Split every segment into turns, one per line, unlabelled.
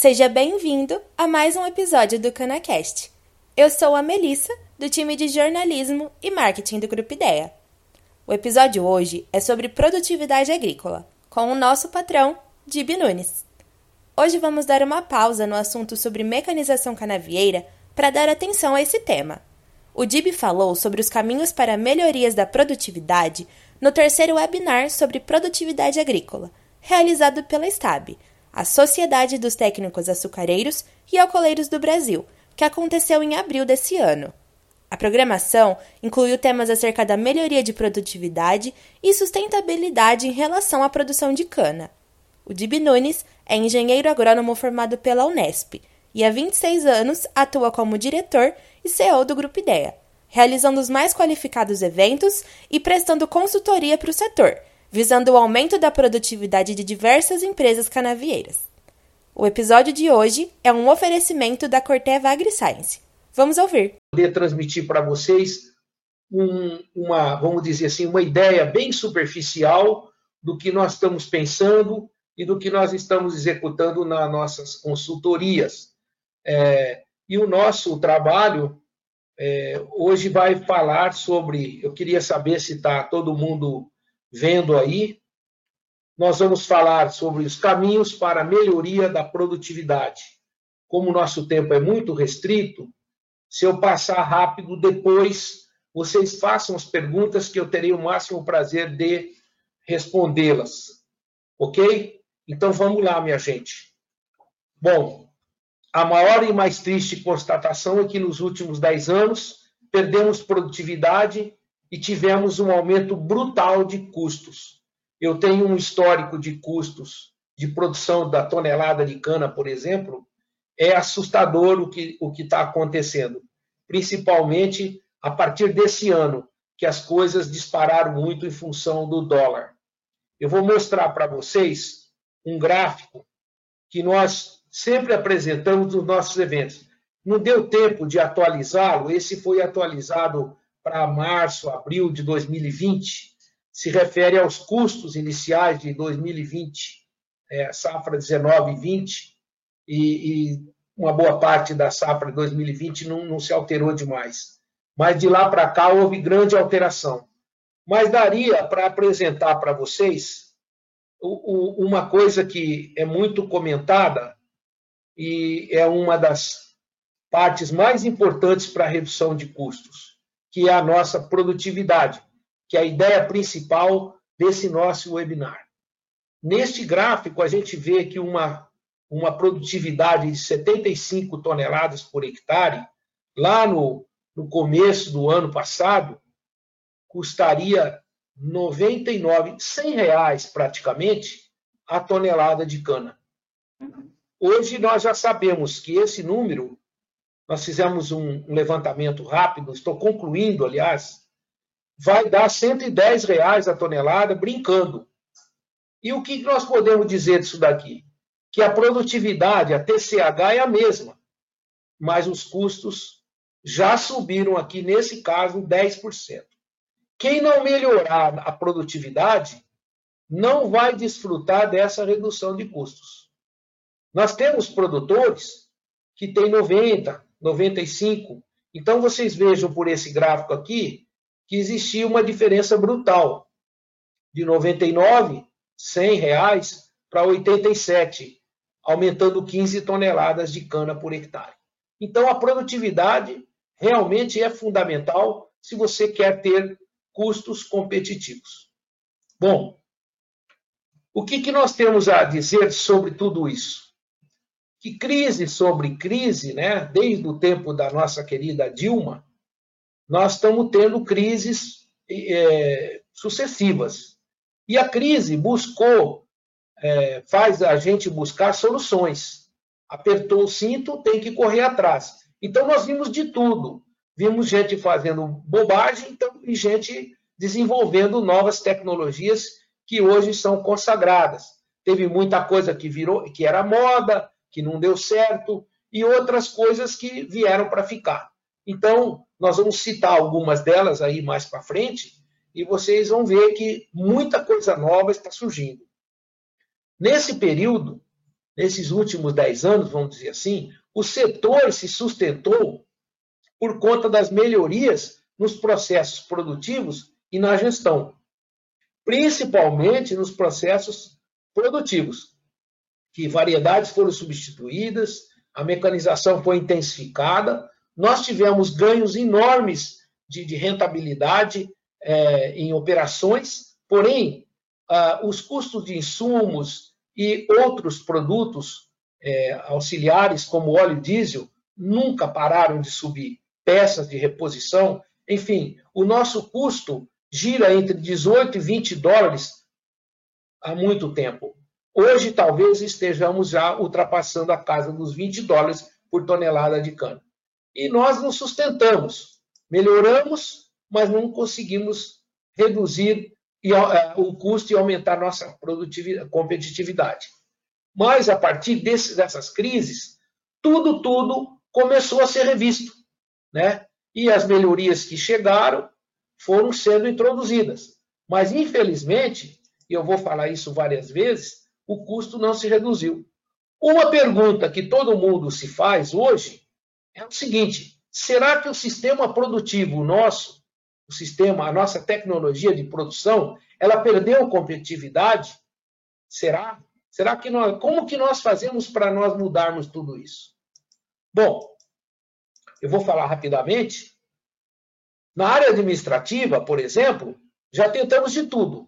Seja bem-vindo a mais um episódio do CanaCast. Eu sou a Melissa, do time de jornalismo e marketing do Grupo Ideia. O episódio hoje é sobre produtividade agrícola, com o nosso patrão, Dib Nunes. Hoje vamos dar uma pausa no assunto sobre mecanização canavieira para dar atenção a esse tema. O Dib falou sobre os caminhos para melhorias da produtividade no terceiro webinar sobre produtividade agrícola, realizado pela STAB, a Sociedade dos Técnicos Açucareiros e Alcooleiros do Brasil, que aconteceu em abril desse ano. A programação incluiu temas acerca da melhoria de produtividade e sustentabilidade em relação à produção de cana. O Dib Nunes é engenheiro agrônomo formado pela Unesp e há 26 anos atua como diretor e CEO do Grupo Ideia, realizando os mais qualificados eventos e prestando consultoria para o setor, visando o aumento da produtividade de diversas empresas canavieiras. O episódio de hoje é um oferecimento da Corteva AgriScience. Vamos ouvir.
Poder transmitir para vocês um, uma, vamos dizer assim, uma ideia bem superficial do que nós estamos pensando e do que nós estamos executando nas nossas consultorias. É, e o nosso trabalho é, hoje vai falar sobre. Eu queria saber se está todo mundo vendo aí, nós vamos falar sobre os caminhos para a melhoria da produtividade. Como o nosso tempo é muito restrito, se eu passar rápido, depois vocês façam as perguntas que eu terei o máximo prazer de respondê-las. Ok? Então vamos lá, minha gente. Bom, a maior e mais triste constatação é que nos últimos 10 anos perdemos produtividade e tivemos um aumento brutal de custos. Eu tenho um histórico de custos de produção da tonelada de cana, por exemplo, é assustador o que o está acontecendo, principalmente a partir desse ano, que as coisas dispararam muito em função do dólar. Eu vou mostrar para vocês um gráfico que nós sempre apresentamos nos nossos eventos. Não deu tempo de atualizá-lo, esse foi atualizado para março, abril de 2020, se refere aos custos iniciais de 2020, é, safra 19 e 20, e, e, uma boa parte da safra de 2020 não, não se alterou demais. Mas de lá para cá houve grande alteração. Mas daria para apresentar para vocês o, o, uma coisa que é muito comentada e é uma das partes mais importantes para a redução de custos que é a nossa produtividade, que é a ideia principal desse nosso webinar. Neste gráfico, a gente vê que uma, uma produtividade de 75 toneladas por hectare, lá no, no começo do ano passado, custaria 99, 100 reais praticamente a tonelada de cana. Hoje nós já sabemos que esse número nós fizemos um, levantamento rápido, estou concluindo, aliás, vai dar 110 reais a tonelada, brincando. E o que nós podemos dizer disso daqui? Que a produtividade, a TCH, é a mesma, mas os custos já subiram aqui, nesse caso, 10%. Quem não melhorar a produtividade não vai desfrutar dessa redução de custos. Nós temos produtores que têm 90, 95. Então, vocês vejam por esse gráfico aqui que existia uma diferença brutal de 99, 100 reais para 87, aumentando 15 toneladas de cana por hectare. Então, a produtividade realmente é fundamental se você quer ter custos competitivos. Bom, o que, que nós temos a dizer sobre tudo isso? Que crise sobre crise, né, desde o tempo da nossa querida Dilma, nós estamos tendo crises é, sucessivas. E a crise buscou, é, faz a gente buscar soluções. Apertou o cinto, tem que correr atrás. Então, nós vimos de tudo. Vimos gente fazendo bobagem então, e gente desenvolvendo novas tecnologias que hoje são consagradas. Teve muita coisa que virou, que era moda, que não deu certo, e outras coisas que vieram para ficar. Então, nós vamos citar algumas delas aí mais para frente, e vocês vão ver que muita coisa nova está surgindo. Nesse período, nesses últimos 10 anos, vamos dizer assim, o setor se sustentou por conta das melhorias nos processos produtivos e na gestão, principalmente nos processos produtivos, que variedades foram substituídas, a mecanização foi intensificada, nós tivemos ganhos enormes de, de rentabilidade é, em operações, porém, ah, os custos de insumos e outros produtos é, auxiliares, como óleo diesel, nunca pararam de subir. Peças de reposição, enfim, o nosso custo gira entre 18 e 20 dólares há muito tempo. Hoje, talvez estejamos já ultrapassando a casa dos 20 dólares por tonelada de cana. E nós nos sustentamos, melhoramos, mas não conseguimos reduzir é, o custo e aumentar nossa produtividade, competitividade. Mas, a partir desse, dessas crises, tudo, tudo começou a ser revisto. Né? E as melhorias que chegaram foram sendo introduzidas. Mas, infelizmente, e eu vou falar isso várias vezes, o custo não se reduziu. Uma pergunta que todo mundo se faz hoje é o seguinte: será que o sistema produtivo nosso, o sistema, a nossa tecnologia de produção, ela perdeu competitividade? Será? Será que nós, como que nós fazemos para nós mudarmos tudo isso? Bom, eu vou falar rapidamente. Na área administrativa, por exemplo, já tentamos de tudo.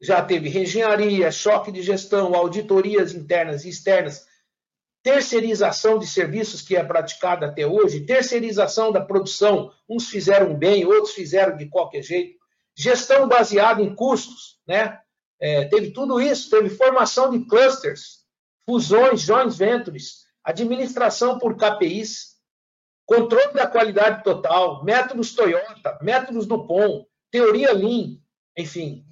Já teve reengenharia, choque de gestão, auditorias internas e externas, terceirização de serviços que é praticada até hoje, terceirização da produção, uns fizeram bem, outros fizeram de qualquer jeito, gestão baseada em custos, né? É, teve tudo isso, teve formação de clusters, fusões, joint ventures, administração por KPIs, controle da qualidade total, métodos Toyota, métodos Dupont, teoria Lean, enfim,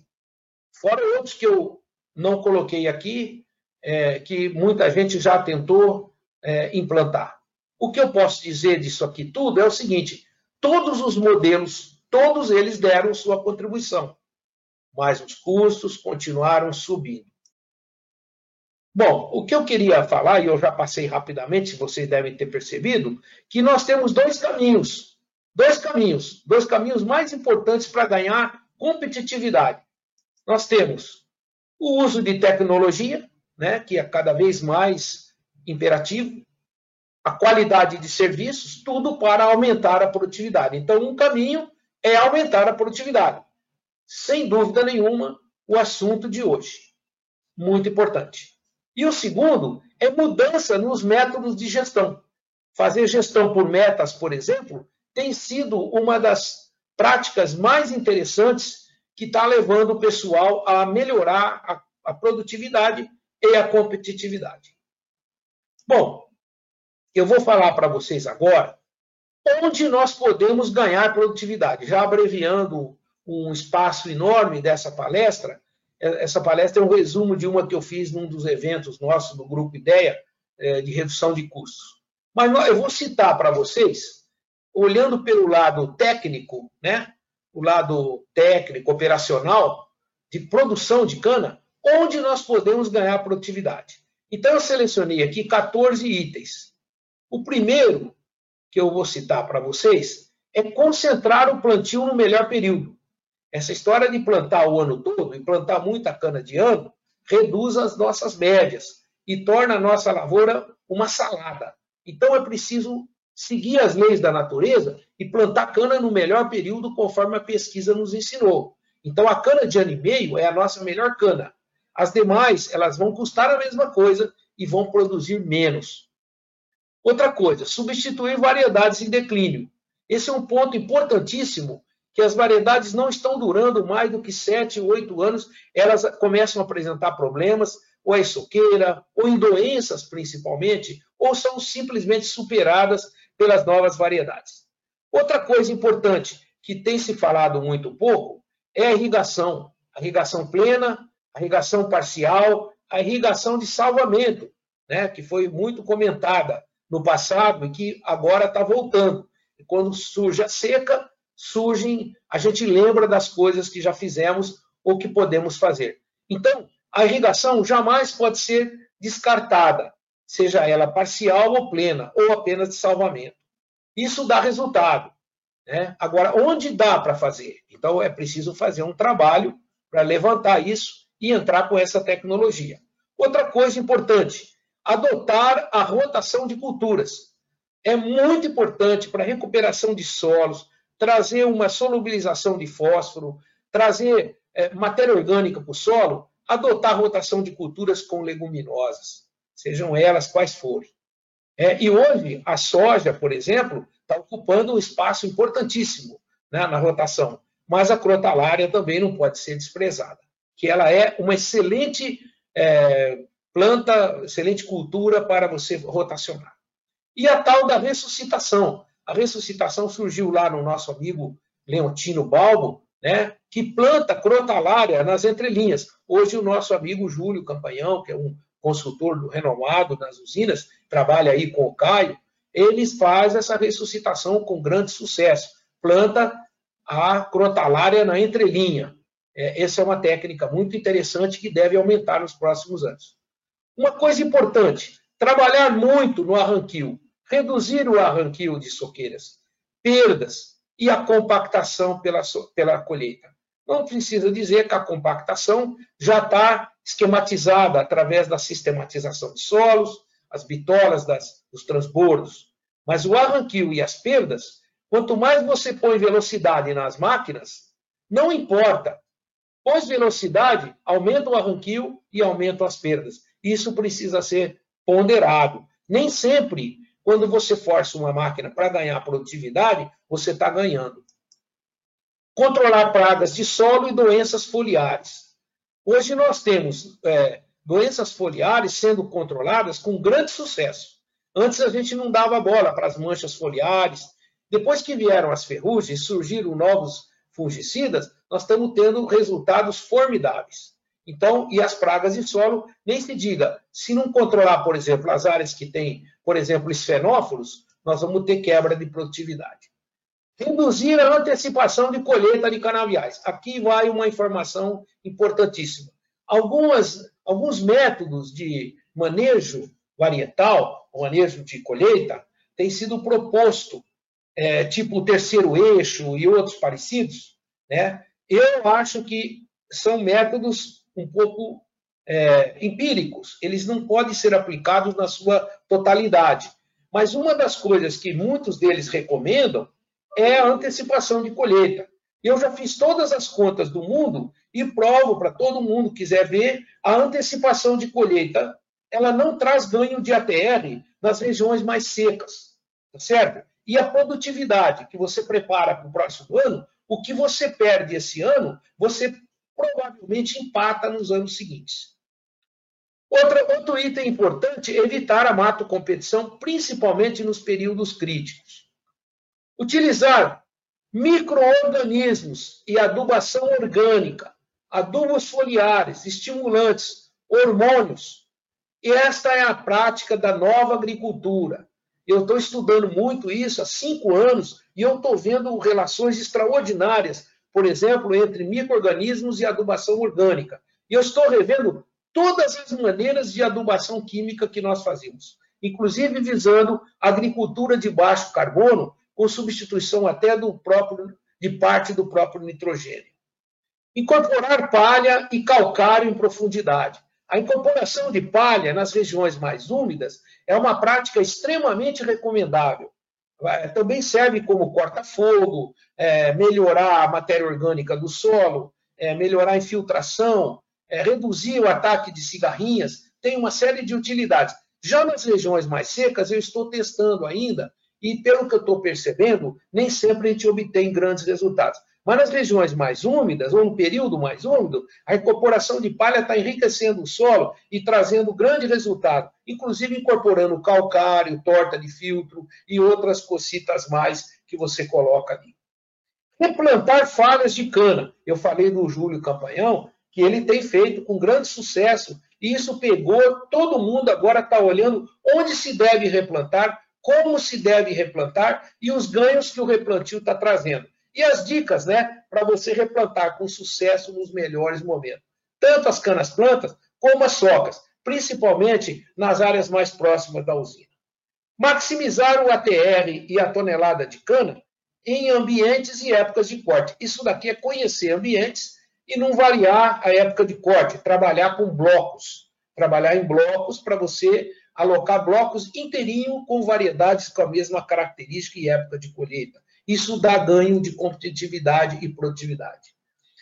fora outros que eu não coloquei aqui, é, que muita gente já tentou é, implantar. O que eu posso dizer disso aqui tudo é o seguinte: todos os modelos, todos eles deram sua contribuição, mas os custos continuaram subindo. Bom, o que eu queria falar, e eu já passei rapidamente, vocês devem ter percebido, que nós temos dois caminhos. Dois caminhos, dois caminhos mais importantes para ganhar competitividade. Nós temos o uso de tecnologia, né, que é cada vez mais imperativo, a qualidade de serviços, tudo para aumentar a produtividade. Então, um caminho é aumentar a produtividade. Sem dúvida nenhuma, o assunto de hoje. Muito importante. E o segundo é mudança nos métodos de gestão. Fazer gestão por metas, por exemplo, tem sido uma das práticas mais interessantes que está levando o pessoal a melhorar a, a produtividade e a competitividade. Bom, eu vou falar para vocês agora onde nós podemos ganhar produtividade. Já abreviando um espaço enorme dessa palestra, é, essa palestra é um resumo de uma que eu fiz num dos eventos nossos do Grupo Ideia é, de redução de custos. Mas eu vou citar para vocês, olhando pelo lado técnico, né, o lado técnico, operacional, de produção de cana, onde nós podemos ganhar produtividade. Então, eu selecionei aqui 14 itens. O primeiro que eu vou citar para vocês é concentrar o plantio no melhor período. Essa história de plantar o ano todo e plantar muita cana de ano reduz as nossas médias e torna a nossa lavoura uma salada. Então, é preciso seguir as leis da natureza e plantar cana no melhor período, conforme a pesquisa nos ensinou. Então, a cana de ano e meio é a nossa melhor cana. As demais, elas vão custar a mesma coisa e vão produzir menos. Outra coisa, substituir variedades em declínio. Esse é um ponto importantíssimo, que as variedades não estão durando mais do que 7, 8 anos, elas começam a apresentar problemas, ou é soqueira, ou em doenças principalmente, ou são simplesmente superadas pelas novas variedades. Outra coisa importante, que tem se falado muito pouco, é a irrigação. A irrigação plena, a irrigação parcial, a irrigação de salvamento, né, que foi muito comentada no passado e que agora está voltando. E quando surge a seca, surgem, a gente lembra das coisas que já fizemos ou que podemos fazer. Então, a irrigação jamais pode ser descartada. Seja ela parcial ou plena, ou apenas de salvamento. Isso dá resultado. Né? Agora, onde dá para fazer? Então, é preciso fazer um trabalho para levantar isso e entrar com essa tecnologia. Outra coisa importante, adotar a rotação de culturas. É muito importante para a recuperação de solos, trazer uma solubilização de fósforo, trazer é, matéria orgânica para o solo, adotar a rotação de culturas com leguminosas, sejam elas quais forem. É, e hoje, a soja, por exemplo, está ocupando um espaço importantíssimo né, na rotação, mas a crotalária também não pode ser desprezada, que ela é uma excelente é, planta, excelente cultura para você rotacionar. E a tal da ressuscitação. A ressuscitação surgiu lá no nosso amigo Leontino Balbo, né, que planta crotalária nas entrelinhas. Hoje o nosso amigo Júlio Campanhão, que é um consultor do renomado nas usinas, trabalha aí com o Caio, eles fazem essa ressuscitação com grande sucesso. Planta a crotalária na entrelinha. É, essa é uma técnica muito interessante que deve aumentar nos próximos anos. Uma coisa importante, trabalhar muito no arranquio, reduzir o arranquio de soqueiras, perdas e a compactação pela, pela colheita. Não precisa dizer que a compactação já está esquematizada através da sistematização de solos, as bitolas das, dos transbordos. Mas o arranquio e as perdas, quanto mais você põe velocidade nas máquinas, não importa. Pôs velocidade, aumenta o arranquio e aumenta as perdas. Isso precisa ser ponderado. Nem sempre, quando você força uma máquina para ganhar produtividade, você está ganhando. Controlar pragas de solo e doenças foliares. Hoje nós temos é, doenças foliares sendo controladas com grande sucesso. Antes a gente não dava bola para as manchas foliares. Depois que vieram as ferrugens, surgiram novos fungicidas, nós estamos tendo resultados formidáveis. Então, e as pragas de solo, nem se diga, se não controlar, por exemplo, as áreas que têm, por exemplo, esfenófilos, nós vamos ter quebra de produtividade. Reduzir a antecipação de colheita de canaviais. Aqui vai uma informação importantíssima. Algumas, alguns métodos de manejo varietal, manejo de colheita, têm sido proposto, é, tipo o terceiro eixo e outros parecidos. Né? Eu acho que são métodos um pouco é, empíricos, eles não podem ser aplicados na sua totalidade. Mas uma das coisas que muitos deles recomendam é a antecipação de colheita. Eu já fiz todas as contas do mundo e provo para todo mundo que quiser ver a antecipação de colheita. Ela não traz ganho de ATR nas regiões mais secas, tá certo? E a produtividade que você prepara para o próximo ano, o que você perde esse ano, você provavelmente empata nos anos seguintes. Outro item importante é evitar a mato competição, principalmente nos períodos críticos. Utilizar microorganismos e adubação orgânica, adubos foliares, estimulantes, hormônios. E esta é a prática da nova agricultura. Eu estou estudando muito isso há cinco anos e eu estou vendo relações extraordinárias por exemplo, entre micro-organismos e adubação orgânica. E eu estou revendo todas as maneiras de adubação química que nós fazemos, inclusive visando agricultura de baixo carbono, com substituição até do próprio, de parte do próprio nitrogênio. Incorporar palha e calcário em profundidade. A incorporação de palha nas regiões mais úmidas é uma prática extremamente recomendável, também serve como corta-fogo, é, melhorar a matéria orgânica do solo, é, melhorar a infiltração, é, reduzir o ataque de cigarrinhas, tem uma série de utilidades. Já nas regiões mais secas, eu estou testando ainda, e pelo que eu estou percebendo, nem sempre a gente obtém grandes resultados. Mas nas regiões mais úmidas, ou um período mais úmido, a incorporação de palha está enriquecendo o solo e trazendo grande resultado, inclusive incorporando calcário, torta de filtro e outras cocitas mais que você coloca ali. Replantar falhas de cana. Eu falei do Júlio Campanhão, que ele tem feito com grande sucesso, e isso pegou, todo mundo agora está olhando onde se deve replantar, como se deve replantar e os ganhos que o replantio está trazendo. E as dicas, né, para você replantar com sucesso nos melhores momentos. Tanto as canas plantas como as socas. principalmente nas áreas mais próximas da usina. Maximizar o ATR e a tonelada de cana em ambientes e épocas de corte. Isso daqui é conhecer ambientes e não variar a época de corte, trabalhar com blocos, trabalhar em blocos para você alocar blocos inteirinho com variedades com a mesma característica e época de colheita. Isso dá ganho de competitividade e produtividade.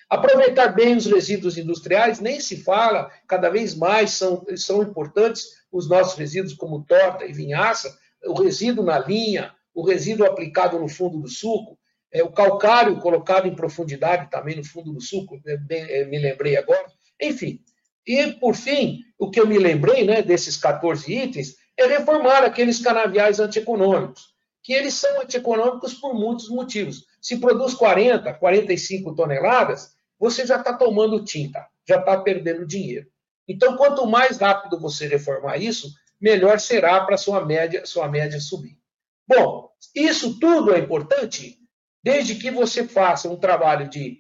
Aproveitar bem os resíduos industriais, nem se fala, cada vez mais são, são importantes os nossos resíduos, como torta e vinhaça, o resíduo na linha, o resíduo aplicado no fundo do suco, é, o calcário colocado em profundidade também no fundo do suco, é, bem, é, me lembrei agora. Enfim, e por fim, o que eu me lembrei né, desses 14 itens é reformar aqueles canaviais antieconômicos, que eles são antieconômicos por muitos motivos. Se produz 40, 45 toneladas, você já está tomando tinta, já está perdendo dinheiro. Então, quanto mais rápido você reformar isso, melhor será para sua média, sua média subir. Bom, isso tudo é importante desde que você faça um trabalho de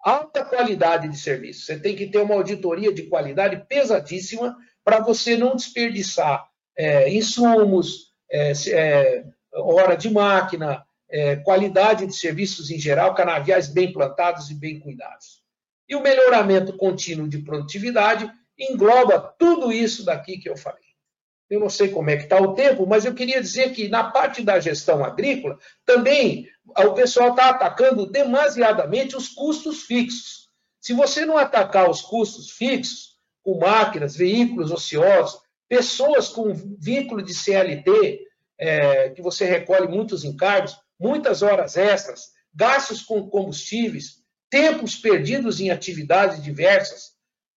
alta qualidade de serviço. Você tem que ter uma auditoria de qualidade pesadíssima para você não desperdiçar é, insumos, é, é, hora de máquina, é, qualidade de serviços em geral, canaviais bem plantados e bem cuidados. E o melhoramento contínuo de produtividade engloba tudo isso daqui que eu falei. Eu não sei como é que está o tempo, mas eu queria dizer que na parte da gestão agrícola, também o pessoal está atacando demasiadamente os custos fixos. Se você não atacar os custos fixos, com máquinas, veículos ociosos, pessoas com vínculo de CLT, é, que você recolhe muitos encargos, muitas horas extras, gastos com combustíveis, tempos perdidos em atividades diversas,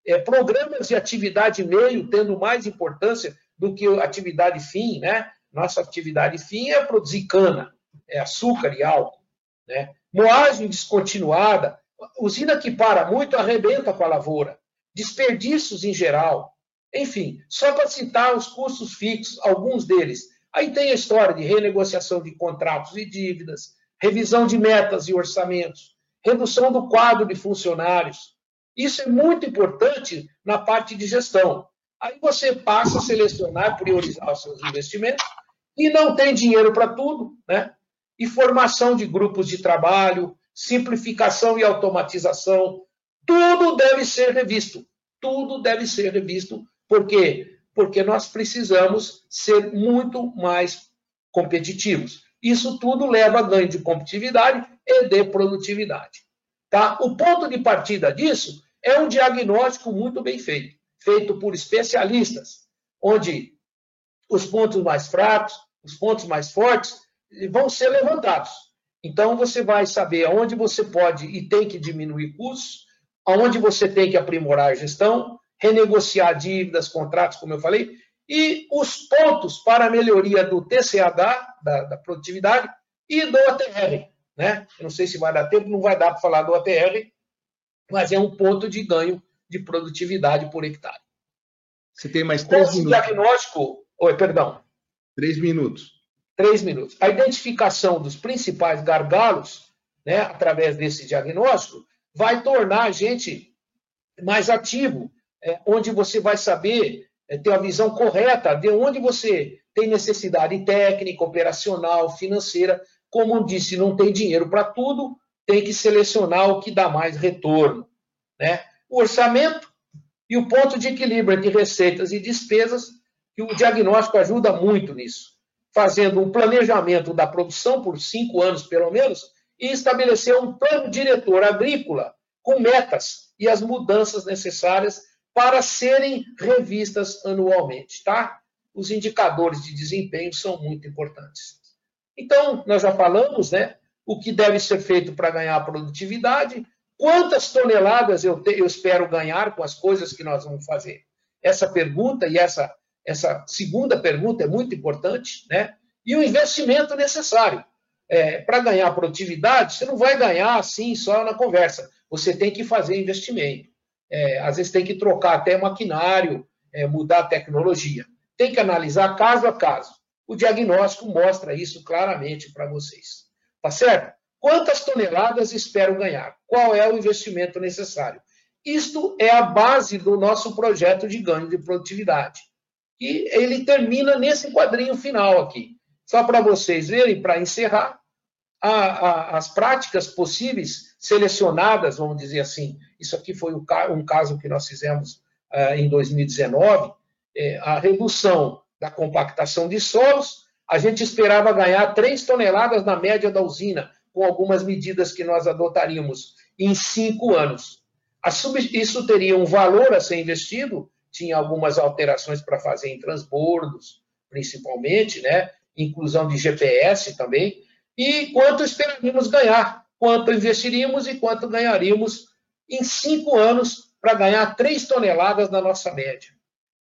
é, programas de atividade meio tendo mais importância do que atividade fim, né? Nossa atividade fim é produzir cana, é açúcar e álcool, né? Moagem descontinuada, usina que para muito arrebenta com a lavoura, desperdícios em geral, enfim, só para citar os custos fixos, alguns deles. Aí tem a história de renegociação de contratos e dívidas, revisão de metas e orçamentos, redução do quadro de funcionários. Isso é muito importante na parte de gestão. Aí você passa a selecionar, priorizar os seus investimentos e não tem dinheiro para tudo, né? E formação de grupos de trabalho, simplificação e automatização, tudo deve ser revisto. Tudo deve ser revisto, por quê? Porque nós precisamos ser muito mais competitivos. Isso tudo leva a ganho de competitividade e de produtividade. Tá? O ponto de partida disso é um diagnóstico muito bem feito feito por especialistas, onde os pontos mais fracos, os pontos mais fortes vão ser levantados. Então, você vai saber aonde você pode e tem que diminuir custos, aonde você tem que aprimorar a gestão, renegociar dívidas, contratos, como eu falei, e os pontos para a melhoria do TCH, da, da produtividade, e do ATR. Né? Eu não sei se vai dar tempo, não vai dar para falar do ATR, mas é um ponto de ganho de produtividade por hectare.
Você tem mais três
Esse minutos. diagnóstico. Oi, perdão.
Três minutos.
Três minutos. A identificação dos principais gargalos, né, através desse diagnóstico, vai tornar a gente mais ativo, é, onde você vai saber é, ter a visão correta de onde você tem necessidade técnica, operacional, financeira. Como disse, não tem dinheiro para tudo, tem que selecionar o que dá mais retorno. Né? o orçamento e o ponto de equilíbrio entre receitas e despesas, que o diagnóstico ajuda muito nisso, fazendo um planejamento da produção por cinco anos, pelo menos, e estabelecer um plano diretor agrícola com metas e as mudanças necessárias para serem revistas anualmente, tá? Os indicadores de desempenho são muito importantes. Então, nós já falamos, né? O que deve ser feito para ganhar produtividade, Quantas toneladas eu, te, eu espero ganhar com as coisas que nós vamos fazer? Essa pergunta e essa, essa segunda pergunta é muito importante, né? E o investimento necessário. É, Para ganhar produtividade, você não vai ganhar assim só na conversa. Você tem que fazer investimento. É, às vezes tem que trocar até maquinário, é, mudar a tecnologia. Tem que analisar caso a caso. O diagnóstico mostra isso claramente para vocês. Tá certo? Quantas toneladas espero ganhar? Qual é o investimento necessário? Isto é a base do nosso projeto de ganho de produtividade. E ele termina nesse quadrinho final aqui. Só para vocês verem, para encerrar, a, a, as práticas possíveis selecionadas, vamos dizer assim. Isso aqui foi um, caso que nós fizemos uh, em 2019, é, a redução da compactação de solos. A gente esperava ganhar 3 toneladas na média da usina, com algumas medidas que nós adotaríamos em cinco anos. Isso teria um valor a ser investido, tinha algumas alterações para fazer em transbordos, principalmente, né? inclusão de GPS também, e quanto esperaríamos ganhar, quanto investiríamos e quanto ganharíamos em cinco anos para ganhar três toneladas na nossa média.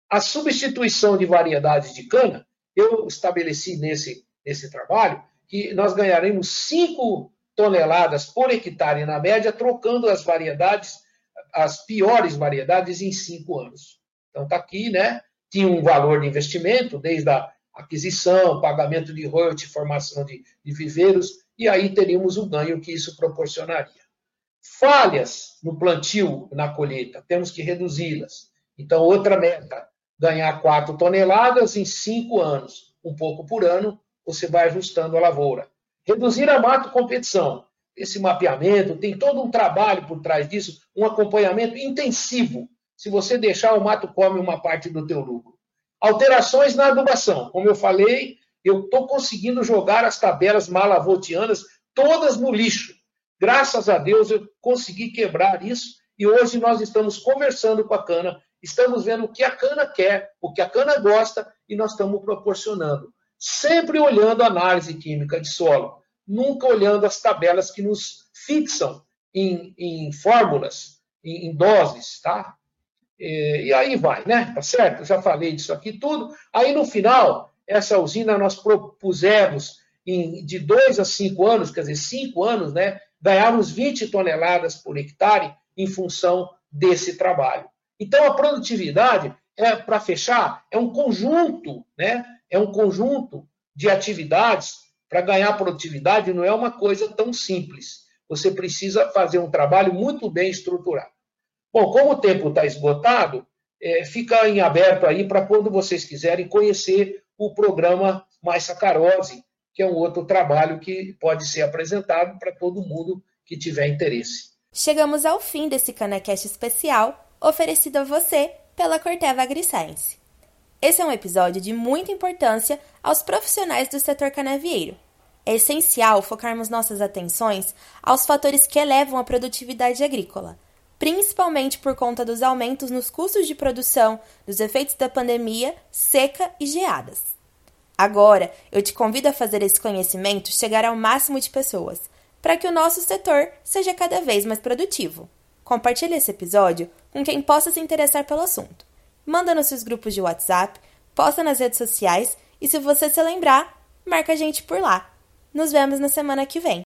A substituição de variedades de cana, eu estabeleci nesse, nesse trabalho que nós ganharemos cinco toneladas por hectare na média, trocando as variedades, as piores variedades, em cinco anos. Então está aqui, né? Tinha um valor de investimento, desde a aquisição, pagamento de royalty, formação de, de viveiros, e aí teríamos o ganho que isso proporcionaria. Falhas no plantio, na colheita, temos que reduzi-las. Então, outra meta, ganhar 4 toneladas em 5 anos, um pouco por ano, você vai ajustando a lavoura. Reduzir a mato competição. Esse mapeamento tem todo um trabalho por trás disso, um acompanhamento intensivo. Se você deixar, o mato come uma parte do teu lucro. Alterações na adubação. Como eu falei, eu estou conseguindo jogar as tabelas malavotianas todas no lixo. Graças a Deus eu consegui quebrar isso e hoje nós estamos conversando com a cana, estamos vendo o que a cana quer, o que a cana gosta e nós estamos proporcionando. Sempre olhando a análise química de solo, nunca olhando as tabelas que nos fixam em, em fórmulas, em, em doses, tá? E, e aí vai, né? Tá certo? Já falei disso aqui tudo. Aí no final, essa usina nós propusemos em, de dois a cinco anos, quer dizer, cinco anos, né? Ganharmos 20 toneladas por hectare em função desse trabalho. Então, a produtividade, é para fechar, é um conjunto, né? É um conjunto de atividades para ganhar produtividade, não é uma coisa tão simples. Você precisa fazer um trabalho muito bem estruturado. Bom, como o tempo está esgotado, é, fica em aberto aí para quando vocês quiserem conhecer o programa Mais Sacarose, que é um outro trabalho que pode ser apresentado para todo mundo que tiver interesse.
Chegamos ao fim desse Canacast especial oferecido a você pela Corteva AgriScience. Esse é um episódio de muita importância aos profissionais do setor canavieiro. É essencial focarmos nossas atenções aos fatores que elevam a produtividade agrícola, principalmente por conta dos aumentos nos custos de produção, dos efeitos da pandemia, seca e geadas. Agora, eu te convido a fazer esse conhecimento chegar ao máximo de pessoas, para que o nosso setor seja cada vez mais produtivo. Compartilhe esse episódio com quem possa se interessar pelo assunto. Manda nos seus grupos de WhatsApp, posta nas redes sociais e se você se lembrar, marca a gente por lá. Nos vemos na semana que vem.